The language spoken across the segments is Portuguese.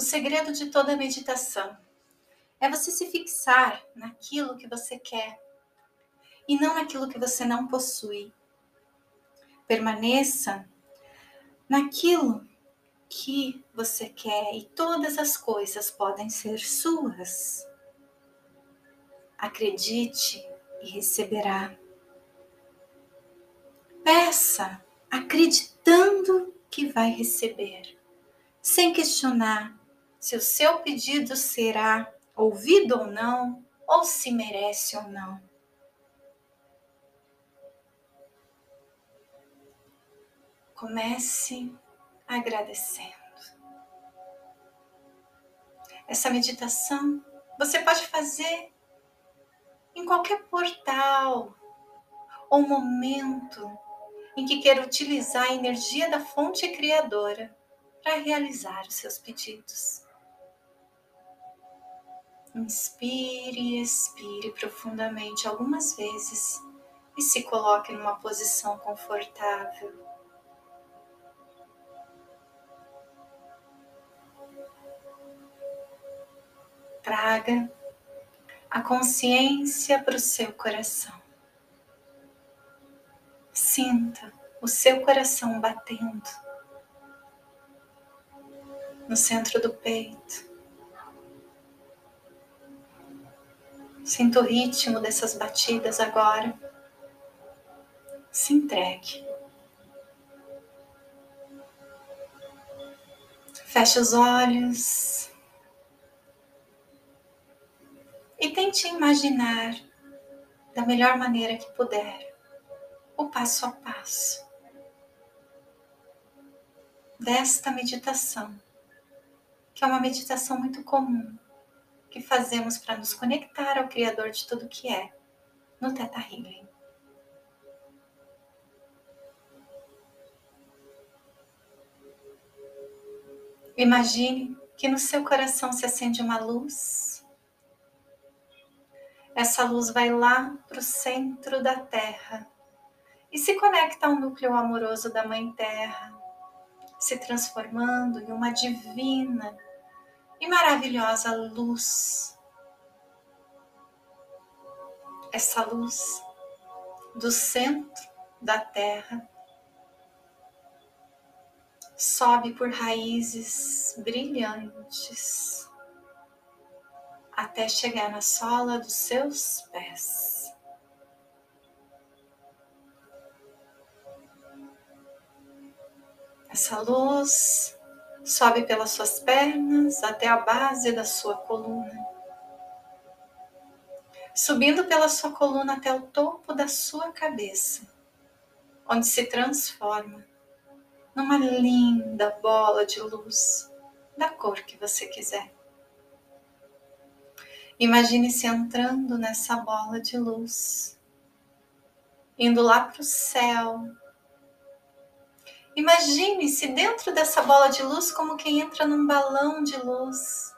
O segredo de toda meditação é você se fixar naquilo que você quer e não naquilo que você não possui. Permaneça naquilo que você quer e todas as coisas podem ser suas. Acredite e receberá. Peça acreditando que vai receber, sem questionar se o seu pedido será ouvido ou não, ou se merece ou não. Comece agradecendo. Essa meditação você pode fazer em qualquer portal ou momento em que queira utilizar a energia da fonte criadora para realizar os seus pedidos. Inspire e expire profundamente algumas vezes e se coloque numa posição confortável. Traga a consciência para o seu coração. Sinta o seu coração batendo no centro do peito. Sinta o ritmo dessas batidas agora. Se entregue. Feche os olhos e tente imaginar da melhor maneira que puder o passo a passo desta meditação, que é uma meditação muito comum que fazemos para nos conectar ao Criador de tudo que é no Teta Healing. Imagine que no seu coração se acende uma luz. Essa luz vai lá para o centro da Terra e se conecta ao núcleo amoroso da Mãe Terra, se transformando em uma divina e maravilhosa luz. Essa luz do centro da terra sobe por raízes brilhantes até chegar na sola dos seus pés. Essa luz sobe pelas suas pernas até a base da sua coluna, subindo pela sua coluna até o topo da sua cabeça, onde se transforma numa linda bola de luz da cor que você quiser. Imagine-se entrando nessa bola de luz, indo lá para o céu, Imagine-se dentro dessa bola de luz como quem entra num balão de luz.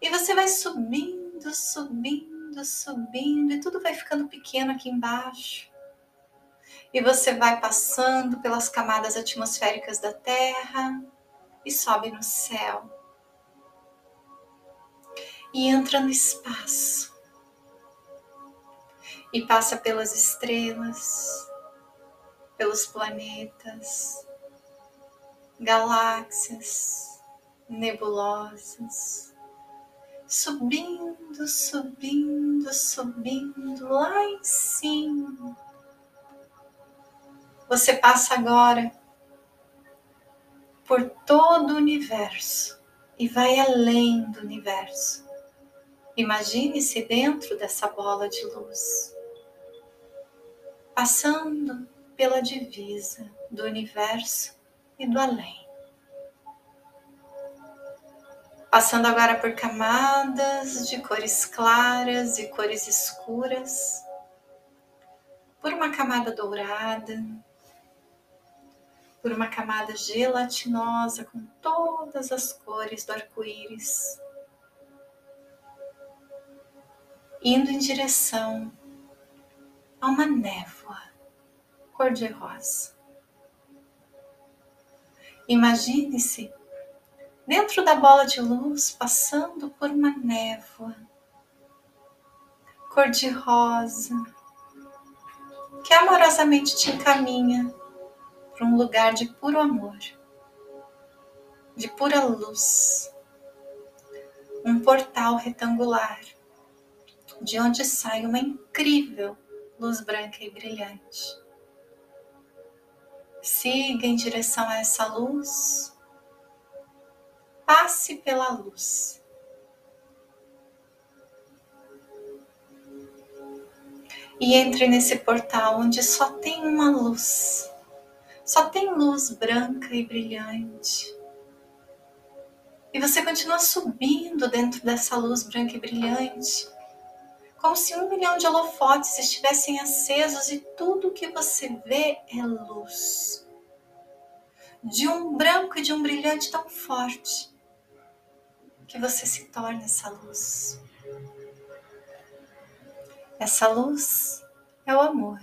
E você vai subindo, subindo, subindo, e tudo vai ficando pequeno aqui embaixo. E você vai passando pelas camadas atmosféricas da Terra e sobe no céu. E entra no espaço. E passa pelas estrelas pelos planetas, galáxias, nebulosas, subindo, subindo, subindo lá em cima. Você passa agora por todo o universo e vai além do universo. Imagine-se dentro dessa bola de luz, passando pela divisa do universo e do além. Passando agora por camadas de cores claras e cores escuras, por uma camada dourada, por uma camada gelatinosa com todas as cores do arco-íris, indo em direção a uma névoa cor-de-rosa. Imagine-se dentro da bola de luz, passando por uma névoa cor-de-rosa, que amorosamente te encaminha para um lugar de puro amor, de pura luz, um portal retangular, de onde sai uma incrível luz branca e brilhante. Siga em direção a essa luz, passe pela luz. E entre nesse portal onde só tem uma luz, só tem luz branca e brilhante. E você continua subindo dentro dessa luz branca e brilhante, como se um milhão de holofotes estivessem acesos e tudo que você vê é luz. De um branco e de um brilhante tão forte que você se torna essa luz. Essa luz é o amor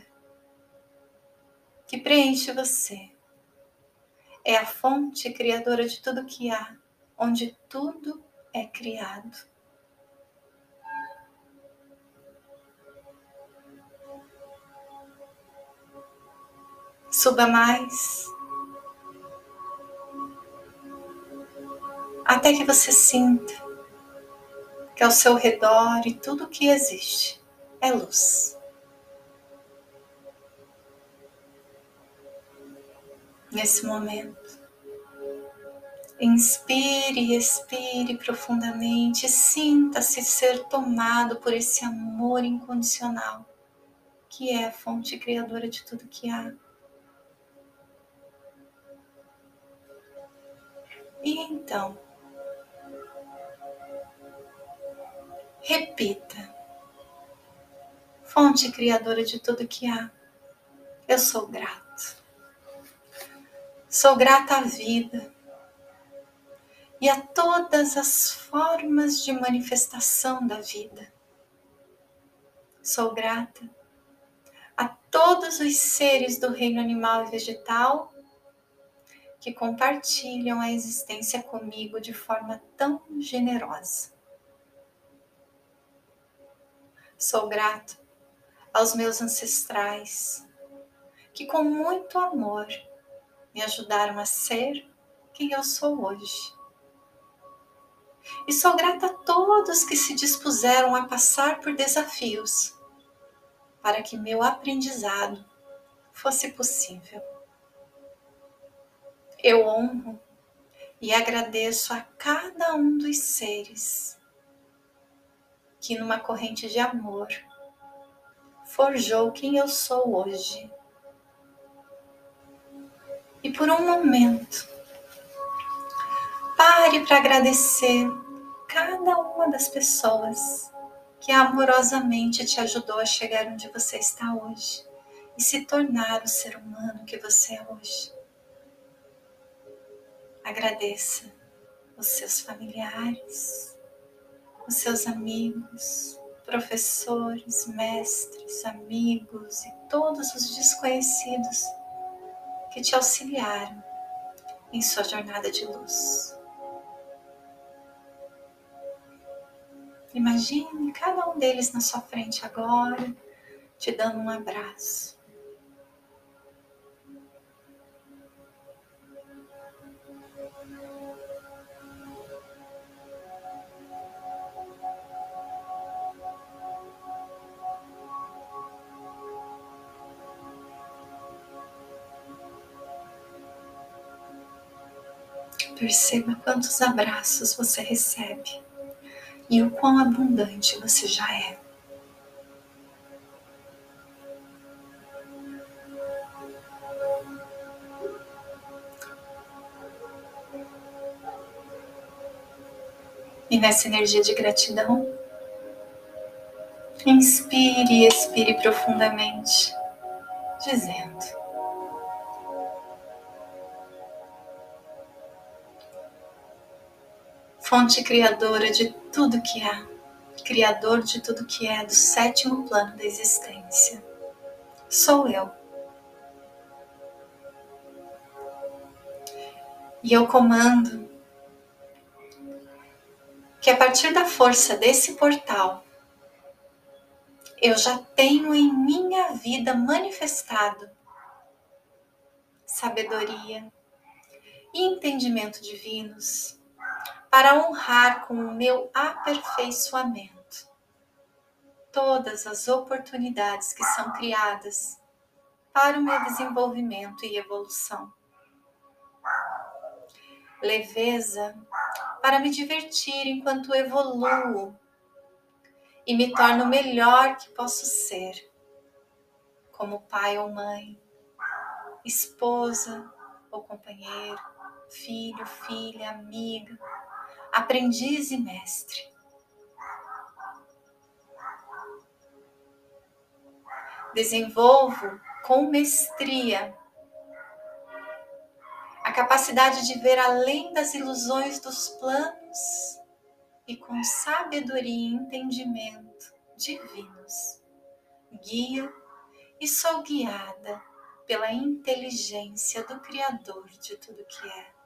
que preenche você. É a fonte criadora de tudo que há, onde tudo é criado. Suba mais. Até que você sinta que ao seu redor e tudo que existe é luz. Nesse momento, inspire e expire profundamente, sinta-se ser tomado por esse amor incondicional, que é a fonte criadora de tudo que há. E então, repita: fonte criadora de tudo que há, eu sou grato. Sou grata à vida e a todas as formas de manifestação da vida. Sou grata a todos os seres do reino animal e vegetal que compartilham a existência comigo de forma tão generosa. Sou grato aos meus ancestrais, que com muito amor me ajudaram a ser quem eu sou hoje. E sou grata a todos que se dispuseram a passar por desafios para que meu aprendizado fosse possível. Eu honro e agradeço a cada um dos seres que, numa corrente de amor, forjou quem eu sou hoje. E por um momento, pare para agradecer cada uma das pessoas que amorosamente te ajudou a chegar onde você está hoje e se tornar o ser humano que você é hoje. Agradeça os seus familiares, os seus amigos, professores, mestres, amigos e todos os desconhecidos que te auxiliaram em sua jornada de luz. Imagine cada um deles na sua frente agora, te dando um abraço. Perceba quantos abraços você recebe e o quão abundante você já é. E nessa energia de gratidão, inspire e expire profundamente, dizendo: fonte criadora de tudo que há, criador de tudo que é do sétimo plano da existência. Sou eu. E eu comando partir da força desse portal, eu já tenho em minha vida manifestado sabedoria e entendimento divinos para honrar com o meu aperfeiçoamento todas as oportunidades que são criadas para o meu desenvolvimento e evolução. Leveza para me divertir enquanto evoluo e me torno o melhor que posso ser, como pai ou mãe, esposa ou companheiro, filho, filha, amiga, aprendiz e mestre. Desenvolvo com mestria a capacidade de ver além das ilusões dos planos e com sabedoria e entendimento divinos. Guio e sou guiada pela inteligência do Criador de tudo que é.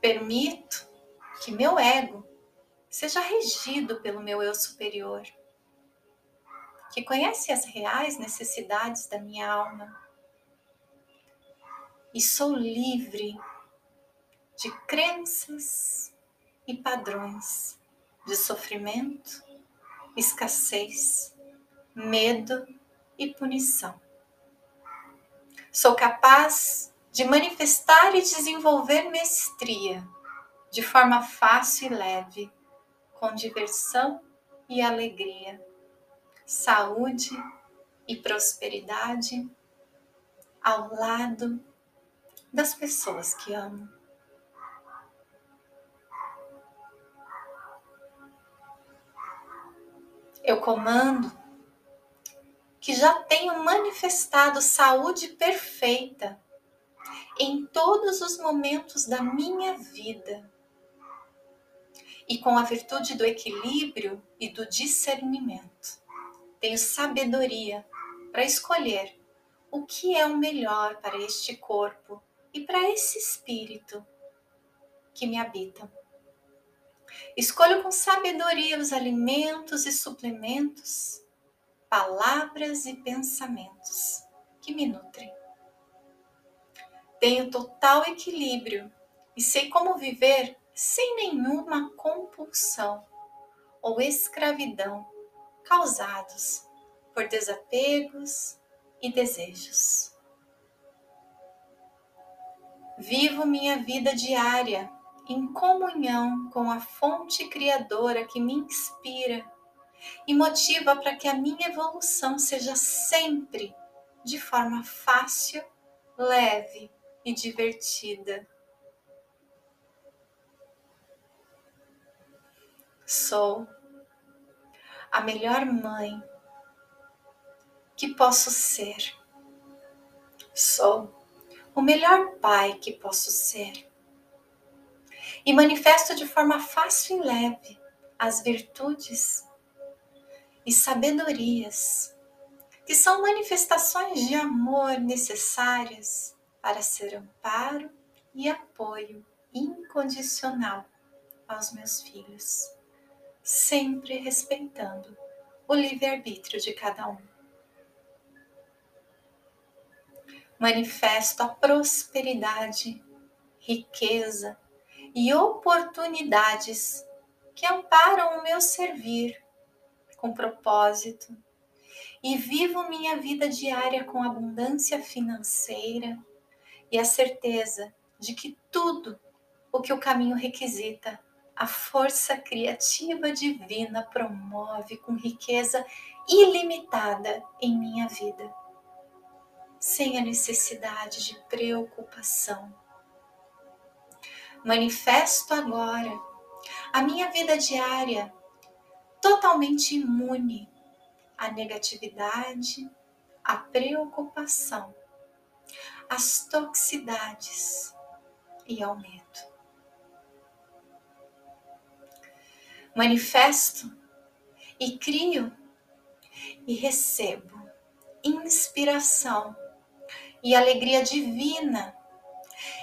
Permito que meu ego seja regido pelo meu eu superior, que conhece as reais necessidades da minha alma. E sou livre de crenças e padrões de sofrimento, escassez, medo e punição. Sou capaz de manifestar e desenvolver mestria de forma fácil e leve, com diversão e alegria, saúde e prosperidade ao lado das pessoas que amo. Eu comando que já tenho manifestado saúde perfeita em todos os momentos da minha vida. E com a virtude do equilíbrio e do discernimento, tenho sabedoria para escolher o que é o melhor para este corpo e para esse espírito que me habita. Escolho com sabedoria os alimentos e suplementos, palavras e pensamentos que me nutrem. Tenho total equilíbrio e sei como viver sem nenhuma compulsão ou escravidão causados por desapegos e desejos. Vivo minha vida diária em comunhão com a fonte criadora que me inspira e motiva para que a minha evolução seja sempre de forma fácil, leve e divertida. Sou a melhor mãe que posso ser. Sou o melhor pai que posso ser e manifesto de forma fácil e leve as virtudes e sabedorias, que são manifestações de amor necessárias para ser amparo e apoio incondicional aos meus filhos, sempre respeitando o livre-arbítrio de cada um. Manifesto a prosperidade, riqueza, e oportunidades que amparam o meu servir com propósito e vivo minha vida diária com abundância financeira e a certeza de que tudo o que o caminho requisita, a força criativa divina promove com riqueza ilimitada em minha vida, sem a necessidade de preocupação. Manifesto agora a minha vida diária totalmente imune à negatividade, à preocupação, às toxicidades e ao medo. Manifesto e crio e recebo inspiração e alegria divina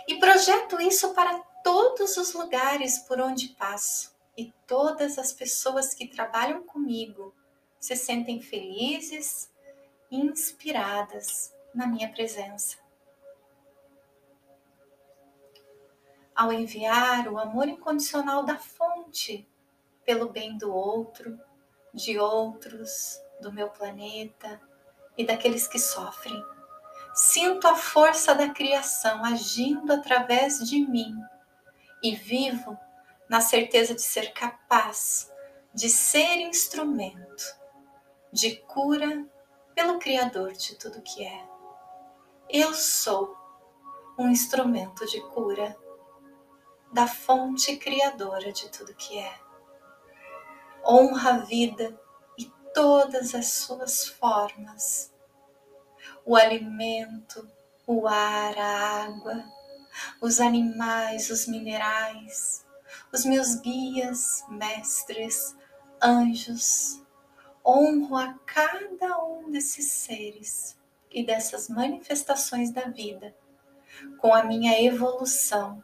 e projeto isso para todos os lugares por onde passo e todas as pessoas que trabalham comigo se sentem felizes e inspiradas na minha presença. Ao enviar o amor incondicional da fonte pelo bem do outro, de outros, do meu planeta e daqueles que sofrem. Sinto a força da criação agindo através de mim e vivo na certeza de ser capaz de ser instrumento de cura pelo Criador de tudo que é. Eu sou um instrumento de cura da fonte criadora de tudo que é. Honra a vida e todas as suas formas. O alimento, o ar, a água, os animais, os minerais, os meus guias, mestres, anjos. Honro a cada um desses seres e dessas manifestações da vida com a minha evolução,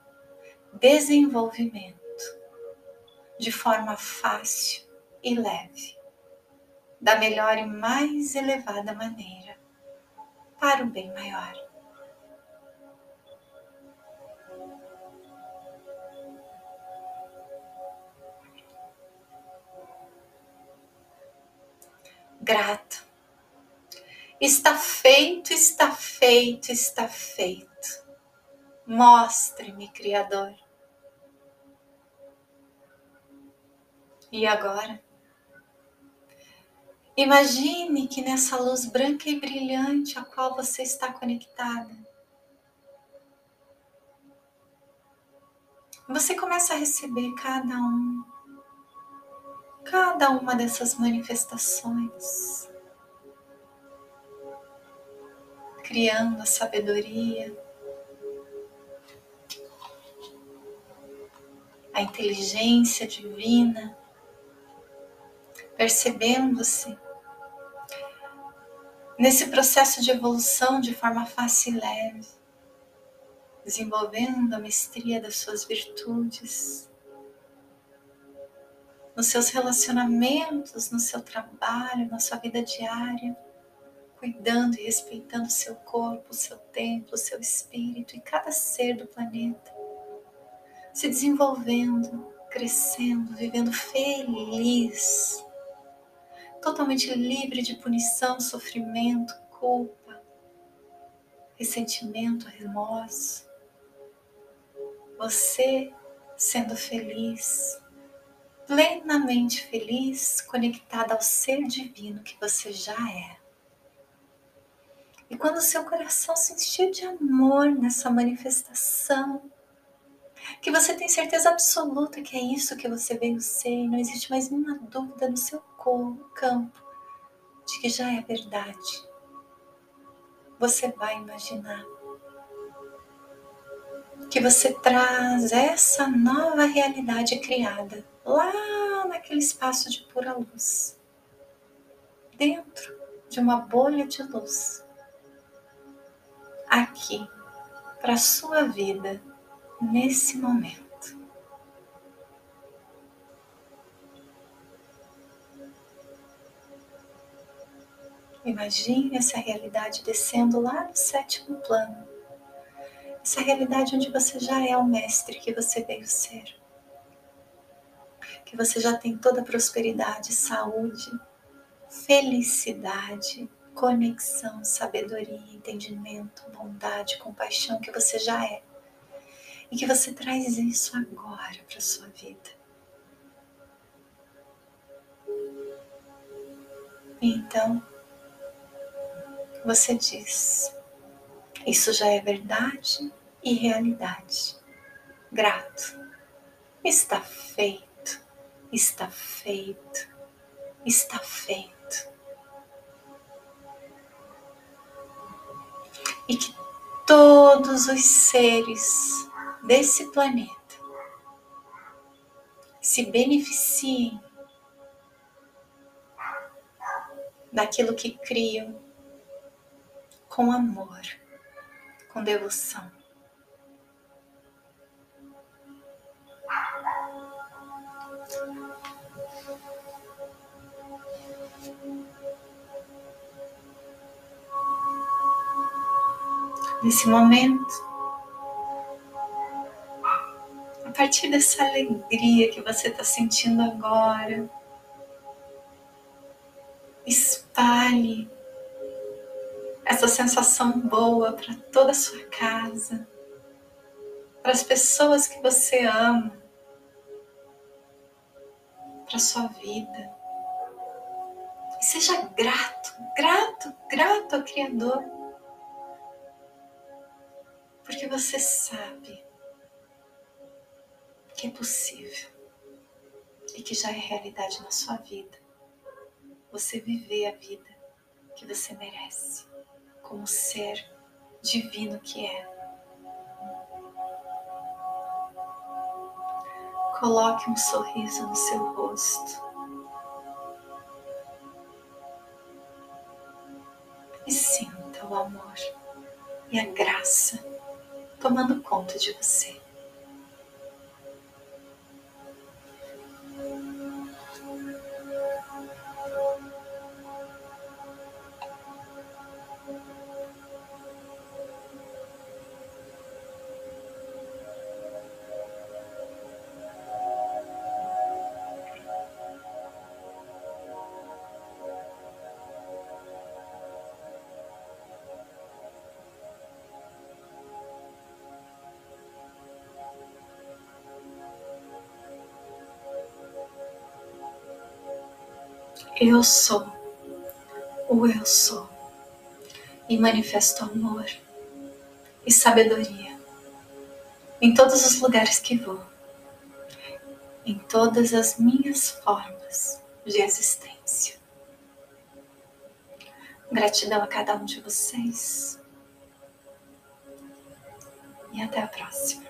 desenvolvimento, de forma fácil e leve, da melhor e mais elevada maneira, para o bem maior. grato. Está feito, está feito, está feito. Mostre-me, Criador. E agora? Imagine que nessa luz branca e brilhante a qual você está conectada, você começa a receber cada um cada uma dessas manifestações, criando a sabedoria, a inteligência divina, percebendo-se nesse processo de evolução de forma fácil e leve, desenvolvendo a mestria das suas virtudes nos seus relacionamentos, no seu trabalho, na sua vida diária, cuidando e respeitando o seu corpo, o seu templo, o seu espírito e cada ser do planeta, se desenvolvendo, crescendo, vivendo feliz, totalmente livre de punição, sofrimento, culpa, ressentimento, remorso. Você sendo feliz, plenamente feliz, conectada ao ser divino que você já é. E quando seu coração se encher de amor nessa manifestação, que você tem certeza absoluta que é isso que você veio ser, não existe mais nenhuma dúvida no seu campo de que já é verdade. Você vai imaginar que você traz essa nova realidade criada lá naquele espaço de pura luz, dentro de uma bolha de luz, aqui, para a sua vida, nesse momento. Imagine essa realidade descendo lá no sétimo plano. Essa realidade onde você já é o mestre que você veio ser que você já tem toda a prosperidade, saúde, felicidade, conexão, sabedoria, entendimento, bondade, compaixão que você já é. E que você traz isso agora para a sua vida. Então, você diz: Isso já é verdade e realidade. Grato. Está feito está feito, está feito. E que todos os seres desse planeta se beneficiem daquilo que criam com amor, com devoção. Nesse momento, a partir dessa alegria que você está sentindo agora, espalhe essa sensação boa para toda a sua casa, para as pessoas que você ama, para a sua vida. E seja grato, grato, grato ao Criador, porque você sabe que é possível e que já é realidade na sua vida você viver a vida que você merece como ser divino que é. Coloque um sorriso no seu rosto. E sinta o amor e a graça tomando conta de você. Eu sou o eu sou e manifesto amor e sabedoria em todos os lugares que vou, em todas as minhas formas de existência. Gratidão a cada um de vocês e até a próxima.